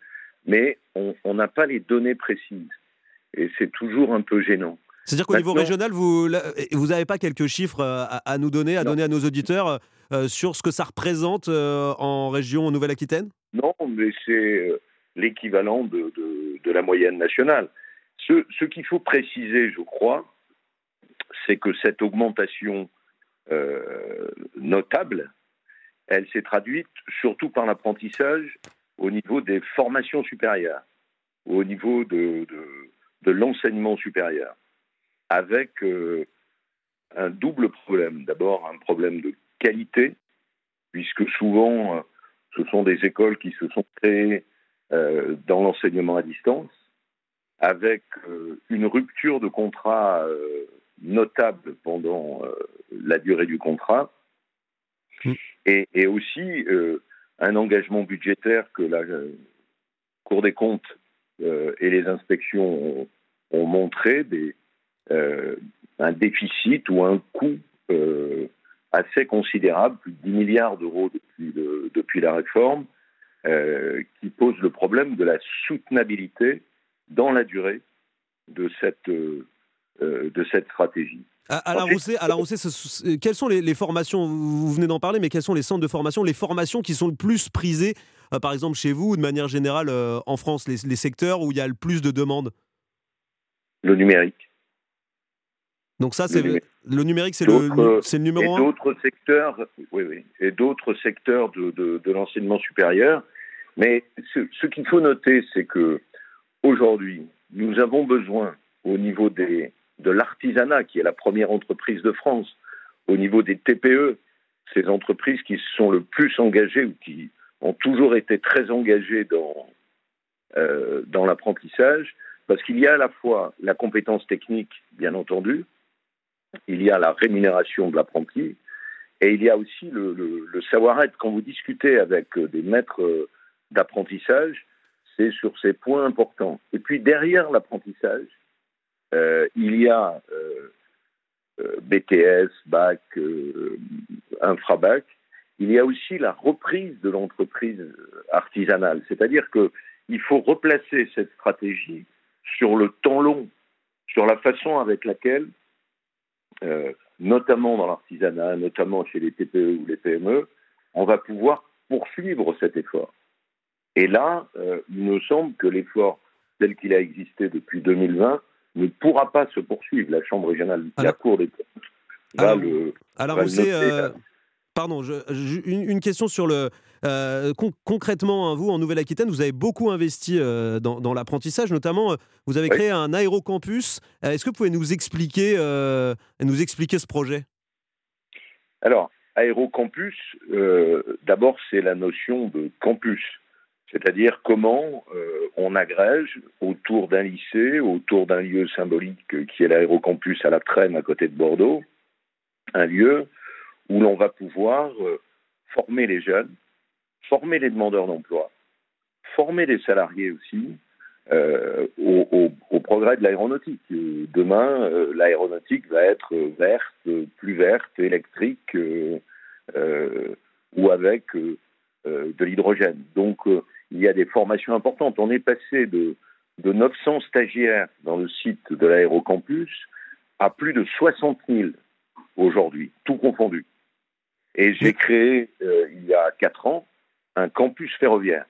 mais on n'a pas les données précises. Et c'est toujours un peu gênant. C'est-à-dire qu'au niveau régional, vous n'avez pas quelques chiffres euh, à, nous donner, à donner à nos auditeurs euh, sur ce que ça représente euh, en région Nouvelle-Aquitaine? Non, mais c'est l'équivalent de, de, la moyenne nationale. Ce, qu'il faut préciser, je crois, c'est que cette augmentation notable, elle s'est traduite surtout par l'apprentissage au niveau des formations supérieures, au niveau de, l'enseignement supérieur avec euh, un double problème. D'abord, un problème de qualité, puisque souvent, euh, ce sont des écoles qui se sont créées euh, dans l'enseignement à distance, avec une rupture de contrat notable pendant la durée du contrat, mmh. et, aussi un engagement budgétaire que la Cour des comptes et les inspections ont, ont montré des, euh, un déficit ou un coût euh, assez considérable, plus de 10 milliards d'euros depuis, depuis la réforme, euh, qui pose le problème de la soutenabilité dans la durée de cette, de cette stratégie. Alain Rousset, Alain Rousset quelles sont les, formations, vous venez d'en parler, mais quels sont les centres de formation, les formations qui sont le plus prisées, par exemple chez vous ou de manière générale en France, les, les secteurs où il y a le plus de demandes? Le numérique. Donc ça, c'est le, numérique, c'est le, le, numéro et D'autres secteurs, oui, oui, et d'autres secteurs de, de, l'enseignement supérieur. Mais ce, qu'il faut noter, c'est que aujourd'hui, nous avons besoin, au niveau des, de l'artisanat, qui est la première entreprise de France, au niveau des TPE, ces entreprises qui sont le plus engagées ou qui ont toujours été très engagées dans, euh, dans l'apprentissage, parce qu'il y a à la fois la compétence technique, bien entendu, il y a la rémunération de l'apprenti et il y a aussi le, savoir-être. Quand vous discutez avec euh, des maîtres euh, d'apprentissage, c'est sur ces points importants. Et puis derrière l'apprentissage, euh, il y a BTS, BAC, infrabac. Il y a aussi la reprise de l'entreprise artisanale, c'est-à-dire qu'il faut replacer cette stratégie sur le temps long, sur la façon avec laquelle euh, notamment dans l'artisanat, notamment chez les TPE ou les PME, on va pouvoir poursuivre cet effort. Et là, euh, il me semble que l'effort tel qu'il a existé depuis 2020 ne pourra pas se poursuivre. La Chambre régionale, la Cour des comptes va le. Alors, Pardon, une, question sur le. Euh, concrètement, hein, vous, en Nouvelle-Aquitaine, vous avez beaucoup investi euh, dans, l'apprentissage, notamment, euh, vous avez créé un aérocampus. Est-ce que vous pouvez nous expliquer, nous expliquer ce projet? Alors, aérocampus, d'abord, c'est la notion de campus, c'est-à-dire comment on agrège autour d'un lycée, autour d'un lieu symbolique qui est l'aérocampus à la Traîne à côté de Bordeaux, un lieu où l'on va pouvoir euh, former les jeunes, former les demandeurs d'emploi, former les salariés aussi euh, au, progrès de l'aéronautique. Euh, demain, l'aéronautique va être verte, plus verte, électrique ou avec de l'hydrogène. Donc, il y a des formations importantes. On est passé de, de 900 stagiaires dans le site de l'aérocampus à plus de 60 000 aujourd'hui, tout confondu. Et j'ai créé, euh, il y a quatre ans, un campus ferroviaire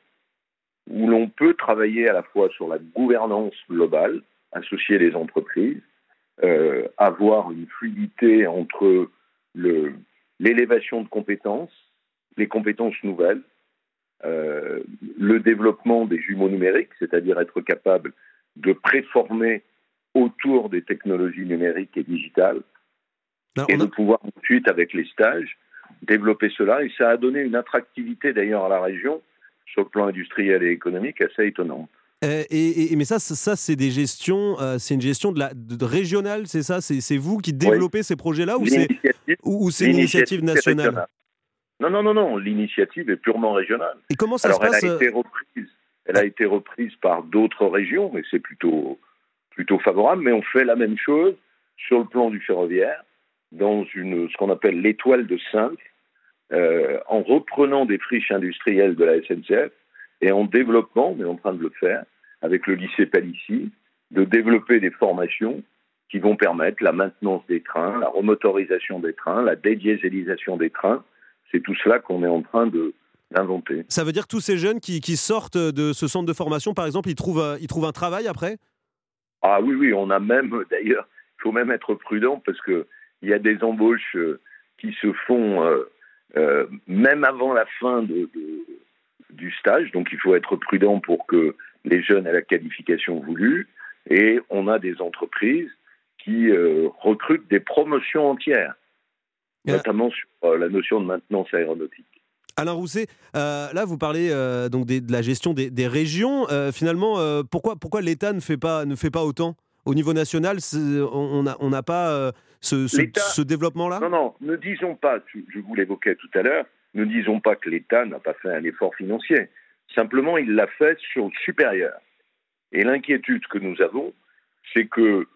où l'on peut travailler à la fois sur la gouvernance globale, associer les entreprises, euh, avoir une fluidité entre l'élévation de compétences, les compétences nouvelles, euh, le développement des jumeaux numériques, c'est-à-dire être capable de préformer autour des technologies numériques et digitales, et de pouvoir ensuite, avec les stages, développer cela. Et ça a donné une attractivité d'ailleurs à la région sur le plan industriel et économique assez étonnante. Euh, et, mais ça, ça c'est des gestions, euh, c'est une gestion de la régionale, c'est ça? C'est vous qui développez ces projets-là ou, c'est une initiative nationale? Non, non, non, non. L'initiative est purement régionale. Et comment ça se passe Elle a été reprise, elle a été reprise par d'autres régions, et c'est plutôt plutôt favorable. Mais on fait la même chose sur le plan du ferroviaire dans une, ce qu'on appelle l'étoile de Sainte, euh, en reprenant des friches industrielles de la SNCF est en développement, on est en train de le faire, avec le lycée Palissy, de développer des formations qui vont permettre la maintenance des trains, la remotorisation des trains, la dédiésélisation des trains. C'est tout cela qu'on est en train de, d'inventer. Ça veut dire que tous ces jeunes qui, qui, sortent de ce centre de formation, par exemple, ils trouvent, euh, ils trouvent un travail après? Ah oui, oui, on a même, d'ailleurs, il faut même être prudent parce qu'il y a des embauches euh, qui se font euh, euh, même avant la fin de, de, du stage, donc il faut être prudent pour que les jeunes aient la qualification voulue. Et on a des entreprises qui euh, recrutent des promotions entières, notamment sur euh, la notion de maintenance aéronautique. Alain Rousset, euh, là vous parlez euh, donc des, de la gestion des, des régions. Euh, finalement, pourquoi, pourquoi l'État ne, fait pas, ne fait pas autant? Au niveau national, on n'a on pas ce, ce, ce développement-là? Non, non, ne disons pas, je vous l'évoquais tout à l'heure, ne disons pas que l'État n'a pas fait un effort financier. Simplement, il l'a fait sur le supérieur. Et l'inquiétude que nous avons, c'est que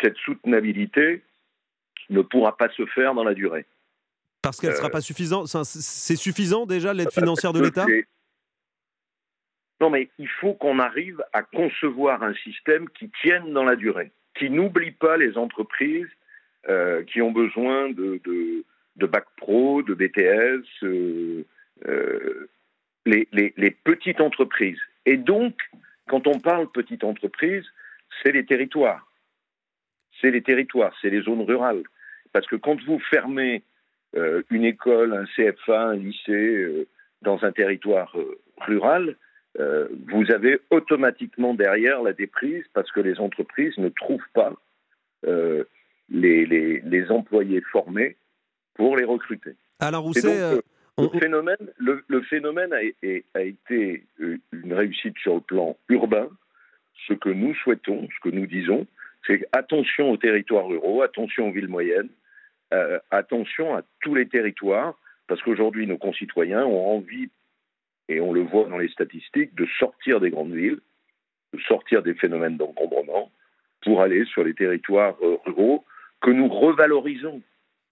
cette soutenabilité ne pourra pas se faire dans la durée. Parce qu'elle ne sera pas suffisante C'est suffisant déjà l'aide financière de l'État? Non, mais il faut qu'on arrive à concevoir un système qui tienne dans la durée, qui n'oublie pas les entreprises euh, qui ont besoin de, de, de, bac pro, de BTS, euh, euh, les, les, les petites entreprises. Et donc, quand on parle petite entreprise, c'est les territoires. C'est les territoires, c'est les zones rurales. Parce que quand vous fermez euh, une école, un CFA, un lycée euh, dans un territoire euh, rural, vous avez automatiquement derrière la déprise parce que les entreprises ne trouvent pas les, les, les, employés formés pour les recruter. Alors, Rousset, donc, le, phénomène, le, le phénomène a, a, été une réussite sur le plan urbain. Ce que nous souhaitons, ce que nous disons, c'est attention aux territoires ruraux, attention aux villes moyennes, euh, attention à tous les territoires, parce qu'aujourd'hui, nos concitoyens ont envie, et on le voit dans les statistiques, de sortir des grandes villes, de sortir des phénomènes d'encombrement, pour aller sur les territoires euh, ruraux que nous revalorisons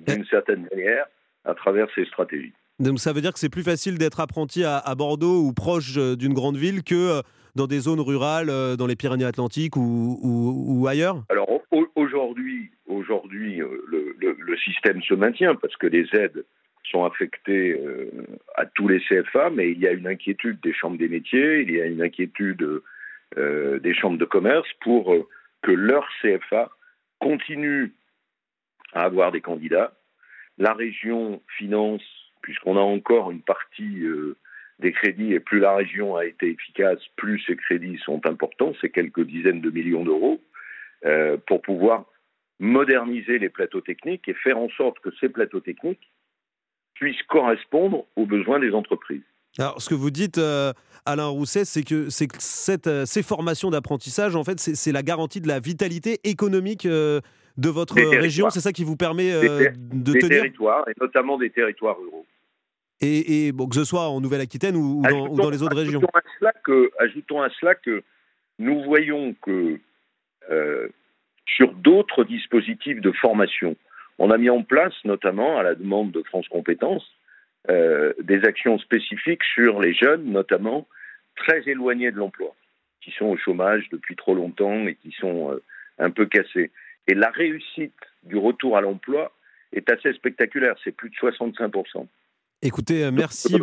d'une certaine manière à travers ces stratégies. Donc ça veut dire que c'est plus facile d'être apprenti à, à, Bordeaux ou proche euh, d'une grande ville que dans des zones rurales, dans les Pyrénées-Atlantiques ou, ou, ou, ailleurs? Alors aujourd'hui, aujourd'hui le, le, le, système se maintient parce que les aides sont affectées euh, à tous les CFA, mais il y a une inquiétude des chambres des métiers, il y a une inquiétude euh, des chambres de commerce pour euh, que leur CFA continue à avoir des candidats. La région finance, puisqu'on a encore une partie des crédits, et plus la région a été efficace, plus ces crédits sont importants, c'est quelques dizaines de millions d'euros, euh, pour pouvoir moderniser les plateaux techniques et faire en sorte que ces plateaux techniques puissent correspondre aux besoins des entreprises. Alors, ce que vous dites, euh, Alain Rousset, c'est que, que cette, euh, ces formations d'apprentissage, en fait, c'est la garantie de la vitalité économique euh, de votre région. C'est ça qui vous permet des, de des tenir. territoires, et notamment des territoires ruraux. Et, et bon, que ce soit en Nouvelle-Aquitaine ou, dans les autres régions. À cela que, ajoutons à cela que nous voyons que sur d'autres dispositifs de formation. On a mis en place, notamment à la demande de France Compétences, euh, des actions spécifiques sur les jeunes, notamment très éloignés de l'emploi, qui sont au chômage depuis trop longtemps et qui sont euh, un peu cassés. Et la réussite du retour à l'emploi est assez spectaculaire, c'est plus de 65%. Écoutez, merci.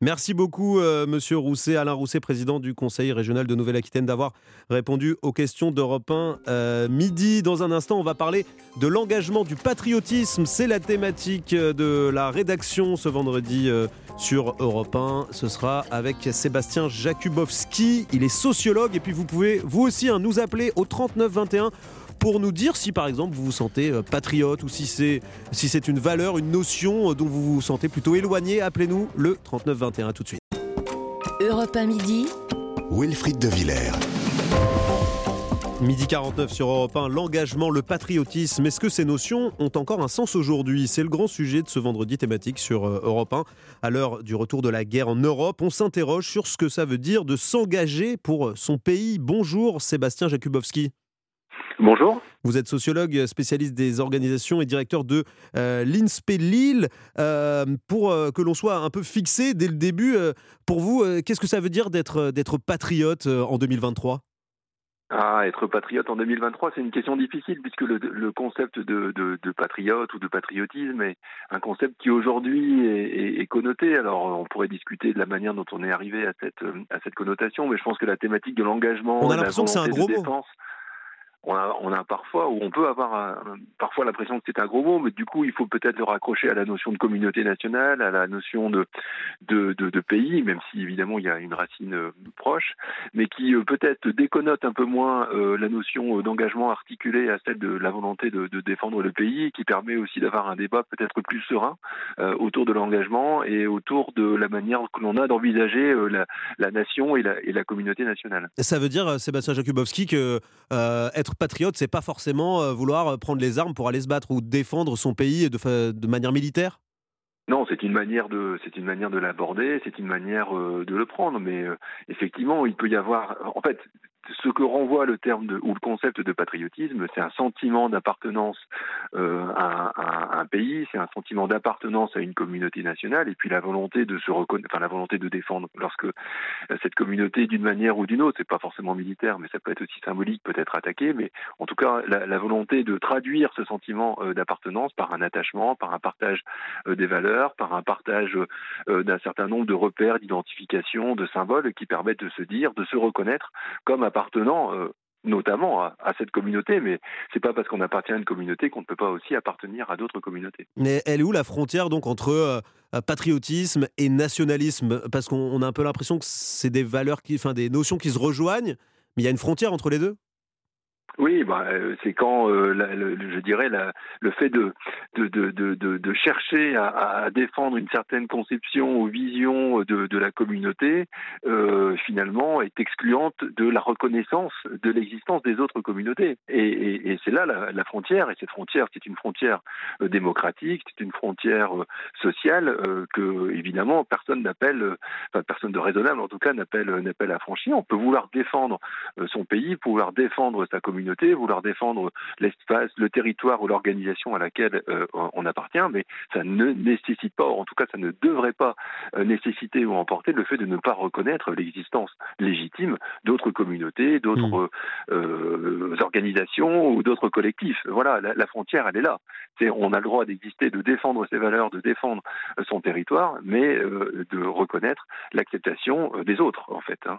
Merci beaucoup, euh, Monsieur Rousset, Alain Rousset, président du Conseil régional de Nouvelle-Aquitaine, d'avoir répondu aux questions d'Europe 1 euh, midi. Dans un instant, on va parler de l'engagement du patriotisme. C'est la thématique de la rédaction ce vendredi euh, sur Europe 1. Ce sera avec Sébastien Jakubowski. Il est sociologue et puis vous pouvez, vous aussi, hein, nous appeler au 39 21 pour nous dire si par exemple vous vous sentez euh, patriote ou si c'est si c'est une valeur, une notion euh, dont vous vous sentez plutôt éloigné. Appelez-nous le 39 21 tout de suite. Europe 1 midi. Wilfried de Villers. Midi 49 sur Europe 1, l'engagement, le patriotisme, est-ce que ces notions ont encore un sens aujourd'hui? C'est le grand sujet de ce vendredi thématique sur euh, Europe 1. À l'heure du retour de la guerre en Europe, on s'interroge sur ce que ça veut dire de s'engager pour son pays. Bonjour Sébastien Jakubowski. Bonjour. Vous êtes sociologue, spécialiste des organisations et directeur de l'INSPE Lille. pour que l'on soit un peu fixé dès le début, pour vous, qu'est-ce que ça veut dire d'être patriote en 2023 ah, être patriote en 2023, c'est une question difficile puisque le, concept de, patriote ou de patriotisme est un concept qui aujourd'hui est, connoté. Alors, on pourrait discuter de la manière dont on est arrivé à cette, à cette connotation, mais je pense que la thématique de l'engagement, on a l'impression que c'est un gros mot on a, parfois, ou on peut avoir parfois l'impression que c'est un gros mot, mais du coup, il faut peut-être le raccrocher à la notion de communauté nationale, à la notion de, pays, même si évidemment il y a une racine euh, proche, mais qui euh, peut-être déconnote un peu moins euh, la notion d'engagement articulé à celle de la volonté de, défendre le pays, qui permet aussi d'avoir un débat peut-être plus serein autour de l'engagement et autour de la manière que l'on a d'envisager la, nation et la, et la communauté nationale. Ça veut dire, Sébastien Jakubowski, que être patriote, c'est pas forcément euh, vouloir euh, prendre les armes pour aller se battre ou défendre son pays de, de manière militaire? Non, c'est une manière de, c'est une manière de l'aborder, c'est une manière euh, de le prendre, mais effectivement, il peut y avoir, en fait, ce que renvoie le terme de, ou le concept de patriotisme, c'est un sentiment d'appartenance euh, à, un pays, c'est un sentiment d'appartenance à une communauté nationale, et puis la volonté de se reconnaître, enfin la volonté de défendre lorsque euh, cette communauté, d'une manière ou d'une autre, c'est pas forcément militaire, mais ça peut être aussi symbolique, peut être attaquée, mais en tout cas la, volonté de traduire ce sentiment euh, d'appartenance par un attachement, par un partage des valeurs, par un partage d'un certain nombre de repères, d'identification, de symboles qui permettent de se dire, de se reconnaître comme appartenant appartenant euh, notamment à, cette communauté, mais c'est pas parce qu'on appartient à une communauté qu'on ne peut pas aussi appartenir à d'autres communautés. Mais elle est où la frontière donc entre euh, patriotisme et nationalisme? Parce qu'on a un peu l'impression que c'est des valeurs, qui, enfin des notions qui se rejoignent, mais il y a une frontière entre les deux oui, bah, euh, c'est quand, euh, je dirais, le fait de, chercher à, défendre une certaine conception ou vision de, la communauté, euh, finalement, est excluante de la reconnaissance de l'existence des autres communautés. Et, c'est là la, frontière, et cette frontière, c'est une frontière démocratique, c'est une frontière sociale que, évidemment, personne n'appelle, enfin, personne de raisonnable, en tout cas, n'appelle à franchir. On peut vouloir défendre son pays, pouvoir défendre sa communauté vouloir défendre l'espace, le territoire ou l'organisation à laquelle euh, on appartient, mais ça ne nécessite pas, en tout cas ça ne devrait pas euh, nécessiter ou emporter le fait de ne pas reconnaître l'existence légitime d'autres communautés, d'autres mmh. euh, organisations ou d'autres collectifs. Voilà, la, frontière, elle est là. C'est, on a le droit d'exister, de défendre ses valeurs, de défendre son territoire, mais de reconnaître l'acceptation des autres, en fait. Hein.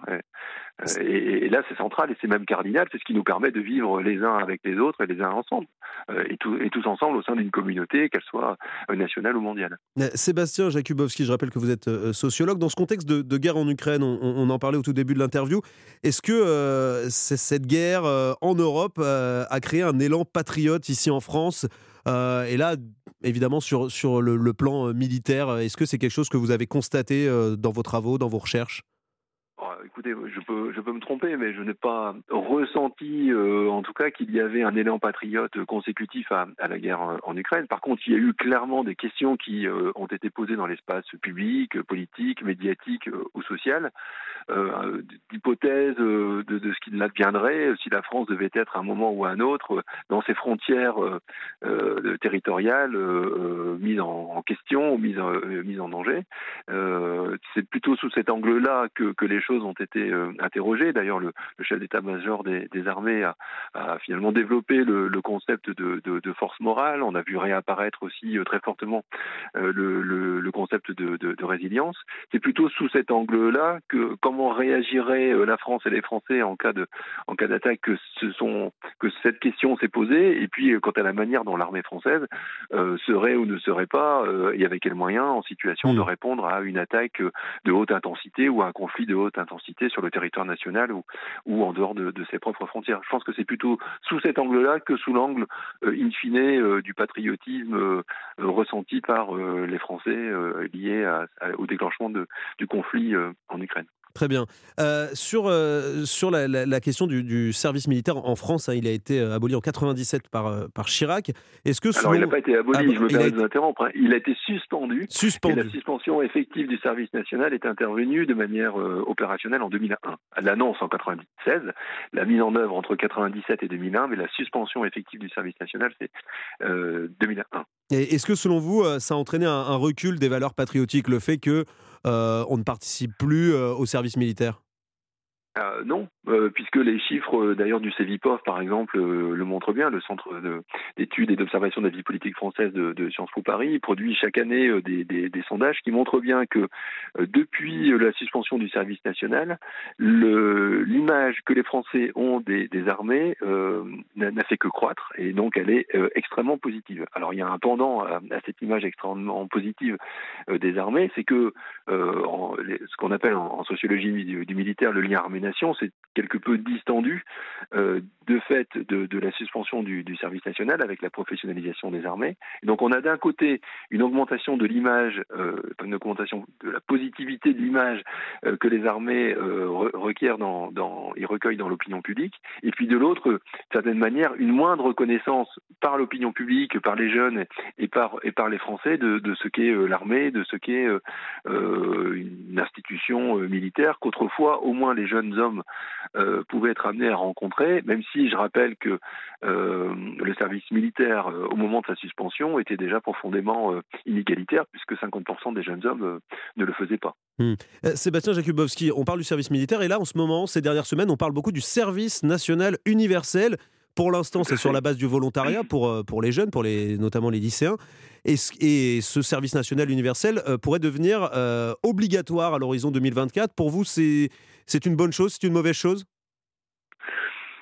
Et, et, là, c'est central et c'est même cardinal. C'est ce qui nous permet de vivre les uns avec les autres et les uns ensemble, euh, et, tous ensemble au sein d'une communauté, qu'elle soit euh, nationale ou mondiale. Sébastien Jakubowski, je rappelle que vous êtes euh, sociologue. Dans ce contexte de, guerre en Ukraine, on, en parlait au tout début de l'interview, est-ce que cette guerre en Europe a créé un élan patriote ici en France et là, évidemment, sur le plan militaire, est-ce que c'est quelque chose que vous avez constaté dans vos travaux, dans vos recherches? Écoutez, je peux, me tromper, mais je n'ai pas ressenti, euh, en tout cas, qu'il y avait un élan patriote consécutif à, la guerre en, Ukraine. Par contre, il y a eu clairement des questions qui euh, ont été posées dans l'espace public, politique, médiatique euh, ou social, d'hypothèses de, ce qu'il adviendrait si la France devait être à un moment ou à un autre dans ses frontières territoriales mises en, question ou mises, mises en danger. C'est plutôt sous cet angle-là que, que les choses ont été euh, interrogées. D'ailleurs, le, chef d'état-major des, armées a, finalement développé le, concept de, force morale. On a vu réapparaître aussi euh, très fortement euh, le, concept de, résilience. C'est plutôt sous cet angle-là que comment réagirait la France et les Français en cas de en cas d'attaque que ce sont que cette question s'est posée. Et puis quant à la manière dont l'armée française serait ou ne serait pas et avec quels moyens en situation de mmh. répondre à une attaque de haute intensité ou à un conflit de haute intensité sur le territoire national ou, en dehors de, ses propres frontières. Je pense que c'est plutôt sous cet angle-là que sous l'angle, euh, in fine, euh, du patriotisme euh, ressenti par les Français lié au déclenchement du conflit en Ukraine. Très bien. Euh, sur euh, sur la, la- la question du, du service militaire en France, hein, il a été euh, aboli en 97 par, par Chirac. Est-ce que Alors, il n'a pas été aboli, Ah, je me permets été- de vous interrompre. hein. Il a été suspendu. Suspendu. Et la suspension effective du service national est intervenue de manière euh, opérationnelle en 2001. L'annonce en 96, la mise en œuvre entre 97 et 2001, mais la suspension effective du service national, c'est euh, 2001. Et Est-ce que selon vous, ça a entraîné un, un recul des valeurs patriotiques, le fait que on ne participe plus euh, au service militaire Euh, non, euh, puisque les chiffres euh, d'ailleurs du CEVIPOF par exemple euh, le montrent bien, le Centre de- d'études et d'observation de la vie politique française de, Sciences Po Paris produit chaque année des, sondages qui montrent bien que depuis la suspension du service national, l'image que les Français ont des, armées n'a fait que croître et donc elle est extrêmement positive. Alors il y a un pendant à, cette image extrêmement positive des armées, c'est que ce qu'on appelle en, sociologie du, du militaire le lien armée-nation, c'est quelque peu distendu euh, de fait de, la suspension du, service national avec la professionnalisation des armées. Donc on a d'un côté une augmentation de l'image, euh, une augmentation de la positivité de l'image euh, que les armées euh, re- requièrent et recueillent dans l'opinion publique, et puis de l'autre, d'une certaine manière, une moindre reconnaissance par l'opinion publique, par les jeunes et par, et par les Français de, de ce qu'est l'armée, de ce qu'est une institution militaire qu'autrefois, au moins, les jeunes hommes euh, pouvaient être amenés à rencontrer, même si je rappelle que euh, le service militaire, euh, au moment de sa suspension, était déjà profondément inégalitaire, puisque 50% des jeunes hommes ne le faisaient pas. Hmm. Sébastien Jakubowski, on parle du service militaire et là, en ce moment, ces dernières semaines, on parle beaucoup du service national universel. Pour l'instant, c'est sur la base du volontariat pour, euh, pour les jeunes, pour les, notamment les lycéens. Et, ce- et ce service national universel euh, pourrait devenir euh, obligatoire à l'horizon 2024. Pour vous, c'est une bonne chose, c'est une mauvaise chose?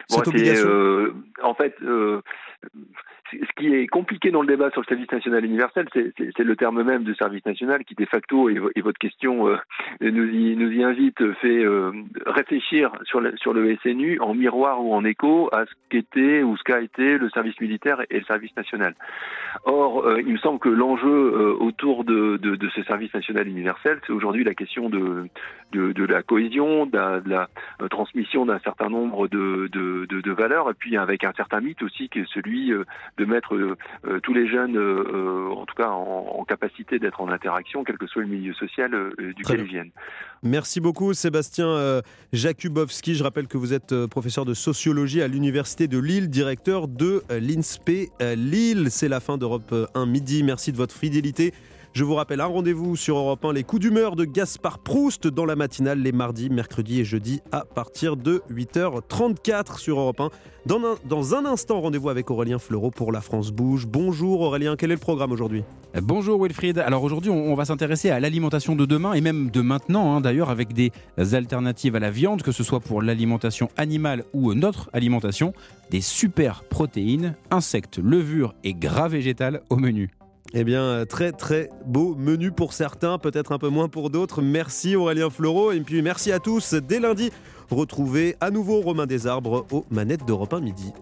Bon, Cette c'est, obligation? euh, en fait, euh, ce qui est compliqué dans le débat sur le service national universel, c'est, le terme même de service national qui, de facto, et, vo- et votre question euh, nous, y, invite, fait euh, réfléchir sur le, SNU en miroir ou en écho à ce qu'était ou ce qu'a été le service militaire et le service national. Or, euh, il me semble que l'enjeu autour de, ce service national universel, c'est aujourd'hui la question de, la cohésion, de la, la, transmission d'un certain nombre de, valeurs, et puis avec un certain mythe aussi qui est celui de mettre euh, euh, tous les jeunes, euh, en tout cas en, en capacité d'être en interaction, quel que soit le milieu social duquel ils viennent. Merci beaucoup Sébastien Jakubowski. Je rappelle que vous êtes professeur de sociologie à l'Université de Lille, directeur de l'INSPE Lille. C'est la fin d'Europe euh, 1 midi. Merci de votre fidélité. Je vous rappelle un rendez-vous sur Europe 1, les coups d'humeur de Gaspard Proust dans la matinale les mardis, mercredis et jeudis à partir de 8h34 sur Europe 1. Dans un, dans un instant, rendez-vous avec Aurélien Fleureau pour La France Bouge. Bonjour Aurélien, quel est le programme aujourd'hui? Bonjour Wilfried. Alors aujourd'hui, on va s'intéresser à l'alimentation de demain et même de maintenant, hein, d'ailleurs, avec des alternatives à la viande, que ce soit pour l'alimentation animale ou notre alimentation, des super protéines, insectes, levures et gras végétal au menu. Eh bien, euh, très très beau menu pour certains, peut-être un peu moins pour d'autres. Merci Aurélien Fleureau et puis merci à tous. Dès lundi, retrouvez à nouveau Romain Desarbres aux manettes d'Europe 1 midi.